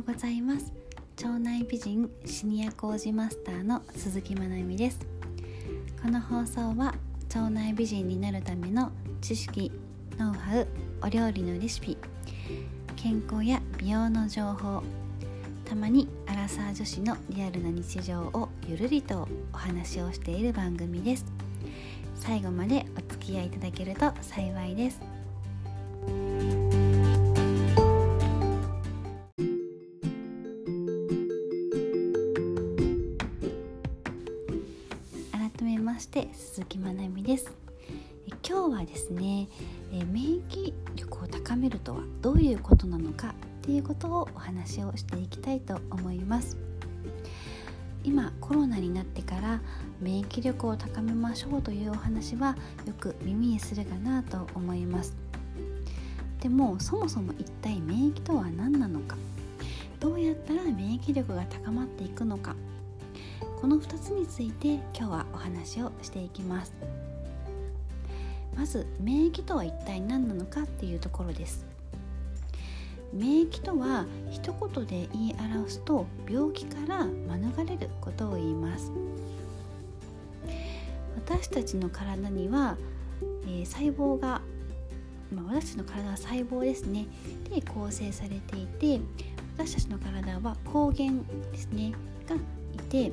うございます。腸内美人シニア工事マスターの鈴木まなみです。この放送は腸内美人になるための知識ノウハウお料理のレシピ健康や美容の情報たまにアラサー女子のリアルな日常をゆるりとお話をしている番組です。最後までお付き合いいただけると幸いです。めまして鈴木まなみです。え今日はですねえ免疫力を高めるとはどういうことなのかっていうことをお話をしていきたいと思います。今コロナになってから免疫力を高めましょうというお話はよく耳にするかなと思います。でもそもそも一体免疫とは何なのか？どうやったら免疫力が高まっていくのか？この2つについて今日はお話をしていきます。まず免疫とは一体何なのかっていうところです。免疫とは一言で言い表すと病気から免れることを言います。私たちの体には、えー、細胞が、まあ、私たちの体は細胞ですね。で構成されていて私たちの体は抗原ですね。がて、え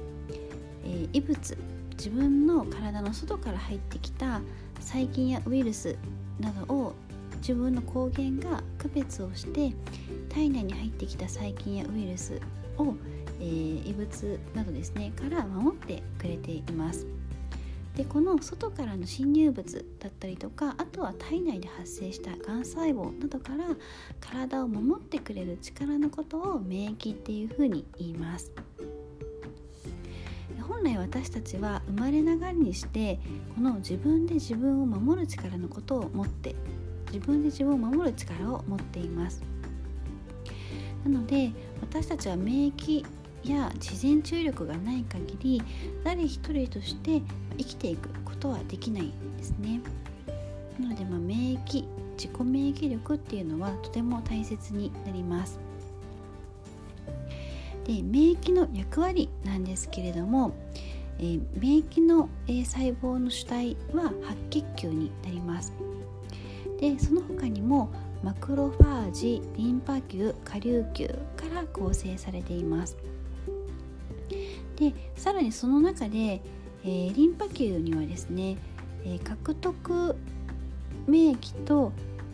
ー、異物自分の体の外から入ってきた細菌やウイルスなどを自分の抗原が区別をして体内に入ってきた細菌やウイルスを、えー、異物などですねから守ってくれています。でこの外からの侵入物だったりとかあとは体内で発生したがん細胞などから体を守ってくれる力のことを免疫っていうふうに言います。本来私たちは生まれながらにしてこの自分で自分を守る力のことを持って自分で自分を守る力を持っています。なので私たちは免疫や自然注力がない限り誰一人として生きていくことはできないんですね。なので、ま、免疫自己免疫力っていうのはとても大切になります。で免疫の役割なんですけれども、えー、免疫の、えー、細胞の主体は白血球になります。でその他にもマクロファージリンパ球下粒球から構成されています。でさらにその中で、えー、リンパ球にはですね、え、獲得免疫と、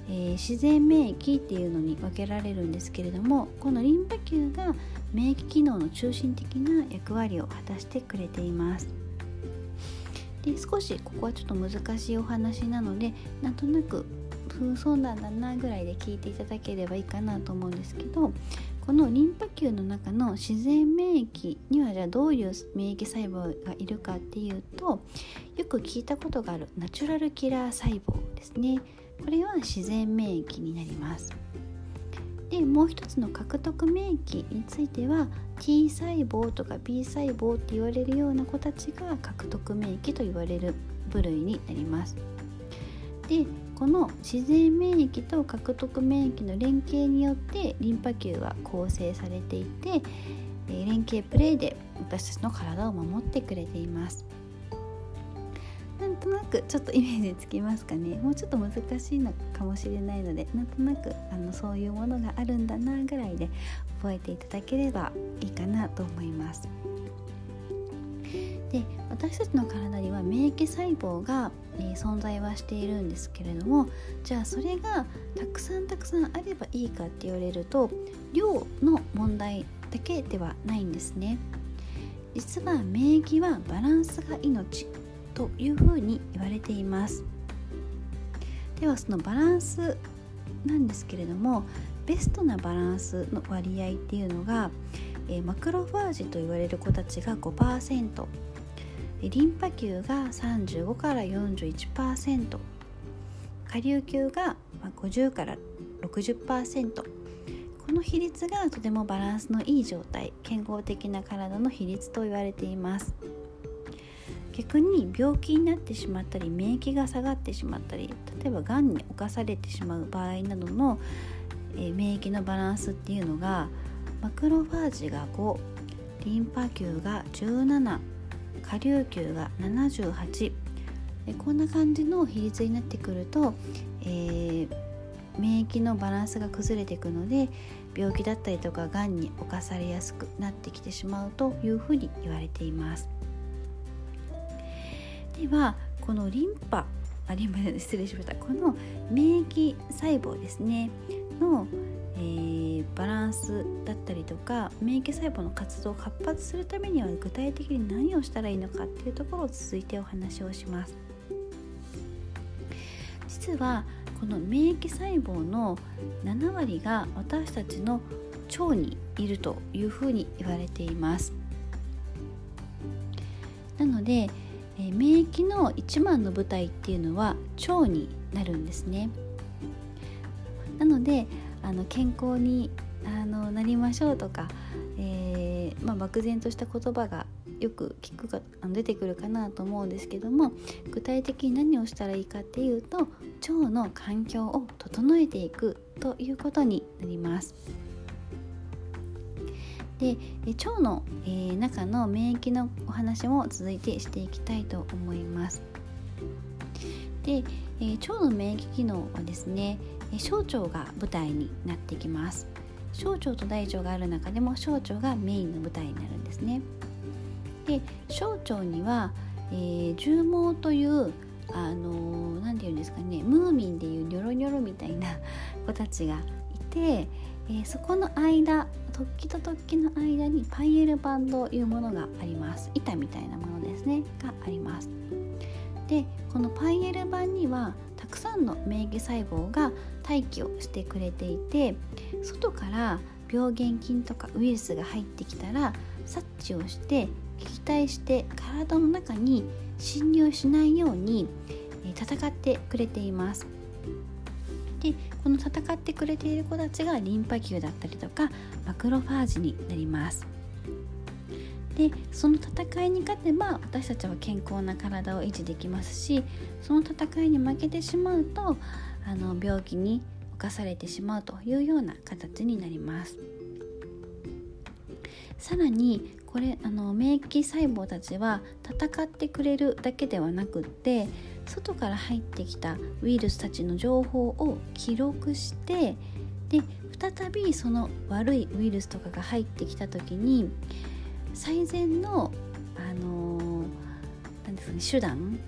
えー、自然免疫っていうのに分けられるんですけれどもこのリンパ球が免疫機能の中心的な役割を果たしてくれています。で少しここはちょっと難しいお話なのでなんとなくふそうなんだなぐらいで聞いていただければいいかなと思うんですけどこのリンパ球の中の自然免疫にはじゃあどういう免疫細胞がいるかっていうとよく聞いたことがあるナチュラルキラー細胞ですね。これは自然免疫になります。でもう一つの獲得免疫については T 細胞とか B 細胞って言われるような子たちが獲得免疫と言われる部類になります。でこの自然免疫と獲得免疫の連携によってリンパ球は構成されていて連携プレーで私たちの体を守ってくれています。となくちょっとイメージつきますかね。もうちょっと難しいのかもしれないのでなんとなくあのそういうものがあるんだなぐらいで覚えていただければいいかなと思います。で私たちの体には免疫細胞が、え、存在はしているんですけれどもじゃあそれがたくさんたくさんあればいいかって言われると量の問題だけではないんですね。実は免疫はバランスが命。というふうに言われています。ではそのバランスなんですけれどもベストなバランスの割合っていうのが、え、マクロファージと言われる子たちが5%リンパ球が35から41%下流球が50から60%この比率がとてもバランスのいい状態健康的な体の比率と言われています。逆に病気になってしまったり免疫が下がってしまったり例えばがんに侵されてしまう場合などの、えー、免疫のバランスっていうのがマクロファージが5リンパ球が17下流球が78こんな感じの比率になってくると、えー、免疫のバランスが崩れていくので病気だったりとかがんに侵されやすくなってきてしまうというふうに言われています。ではこのリンパあリンパ失礼しました。この免疫細胞ですね。の、えー、バランスだったりとか免疫細胞の活動を活発するためには具体的に何をしたらいいのかっていうところを続いてお話をします。実はこの免疫細胞の7割が私たちの腸にいるというふうに言われています。なので、え免疫の一番の舞台っていうのは腸になるんですねなのであの健康にあのなりましょうとか、えー、まあ、漠然とした言葉がよく聞くか出てくるかなと思うんですけども具体的に何をしたらいいかっていうと腸の環境を整えていくということになります。で腸の、えー、中の免疫のお話も続いてしていきたいと思います。で、えー、腸の免疫機能はですね小腸が舞台になってきます小腸と大腸がある中でも小腸がメインの舞台になるんですねで小腸には、えー、重毛というあの何、ー、て言うんですかねムーミンでいうニョロニョロみたいな子たちがいて、えー、そこの間突起と突起の間にパイエル板というものがあります。板みたいなものですね。があります。でこのパイエル板にはたくさんの免疫細胞が待機をしてくれていて外から病原菌とかウイルスが入ってきたら察知をして撃退して体の中に侵入しないように戦ってくれています。でこの戦ってくれている子たちがリンパ球だったりとかマクロファージになります。でその戦いに勝てば私たちは健康な体を維持できますしその戦いに負けてしまうとあの病気に侵されてしまうというような形になります。さらにこれあの免疫細胞たちは戦ってくれるだけではなくって外から入ってきたウイルスたちの情報を記録してで再びその悪いウイルスとかが入ってきた時に最善の、あのー、ですかね、手段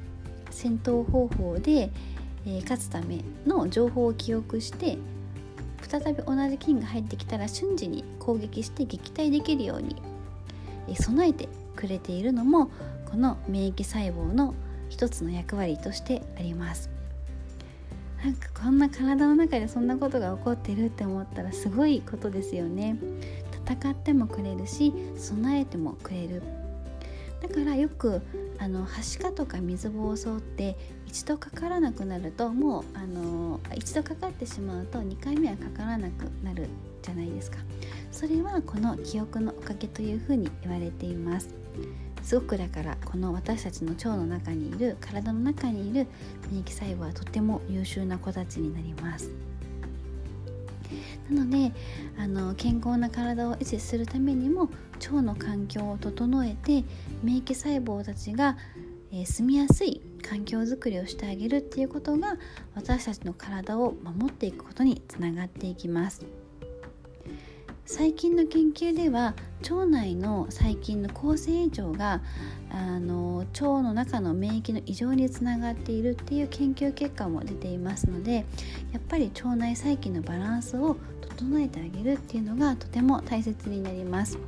戦闘方法で、えー、勝つための情報を記憶して再び同じ菌が入ってきたら瞬時に攻撃して撃退できるように備えてくれているのもこの免疫細胞の一つの役割としてあります。なんかこんな体の中でそんなことが起こってるって思ったらすごいことですよね。戦ってもくれるし備えてもくれる。だからよくあのはしかとか水疱瘡って一度かからなくなるともうあの一度かかってしまうと2回目はかからなくなるじゃないですか。それはこの記憶のおかげというふうに言われています。すごくだからこの私たちの腸の中にいる体の中にいる免疫細胞はとても優秀な子たちになりますなのであの健康な体を維持するためにも腸の環境を整えて免疫細胞たちが、えー、住みやすい環境づくりをしてあげるっていうことが私たちの体を守っていくことにつながっていきます。最近の研究では腸内の細菌の構成異常があの腸の中の免疫の異常につながっているっていう研究結果も出ていますのでやっぱり腸内細菌のバランスを整えてあげるっていうのがとても大切になります。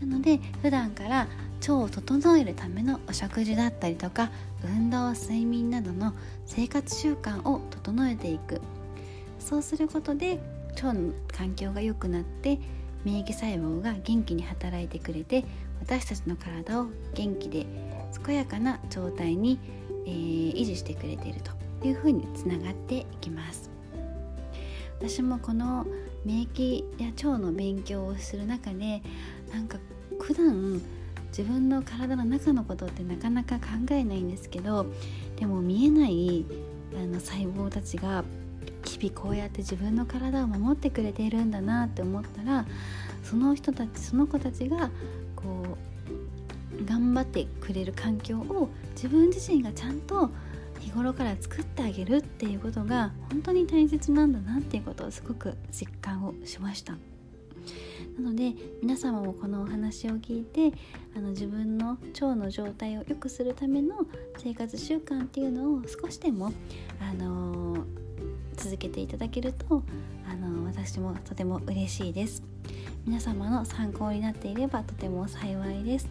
なので普段から腸を整えるためのお食事だったりとか運動睡眠などの生活習慣を整えていく。そうすることで腸の環境が良くなって免疫細胞が元気に働いてくれて私たちの体を元気で健やかな状態に、えー、維持してくれているというふうにつながっていきます。私もこの免疫や腸の勉強をする中でなんか普段自分の体の中のことってなかなか考えないんですけどでも見えないあの細胞たちが日々こうやって自分の体を守ってくれているんだなって思ったらその人たちその子たちがこう頑張ってくれる環境を自分自身がちゃんと日頃から作ってあげるっていうことが本当に大切なんだなっていうことをすごく実感をしました。なので皆様もこのお話を聞いてあの自分の腸の状態を良くするための生活習慣っていうのを少しでも、あのー、続けていただけると、あの、私もとても嬉しいです。皆様の参考になっていればとても幸いです。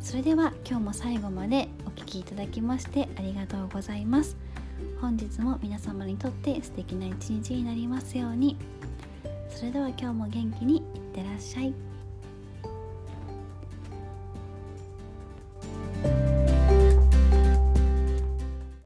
それでは今日も最後までお聴きいただきましてありがとうございます。本日も皆様にとって素敵な一日になりますように。それでは今日も元気にいってらっしゃい。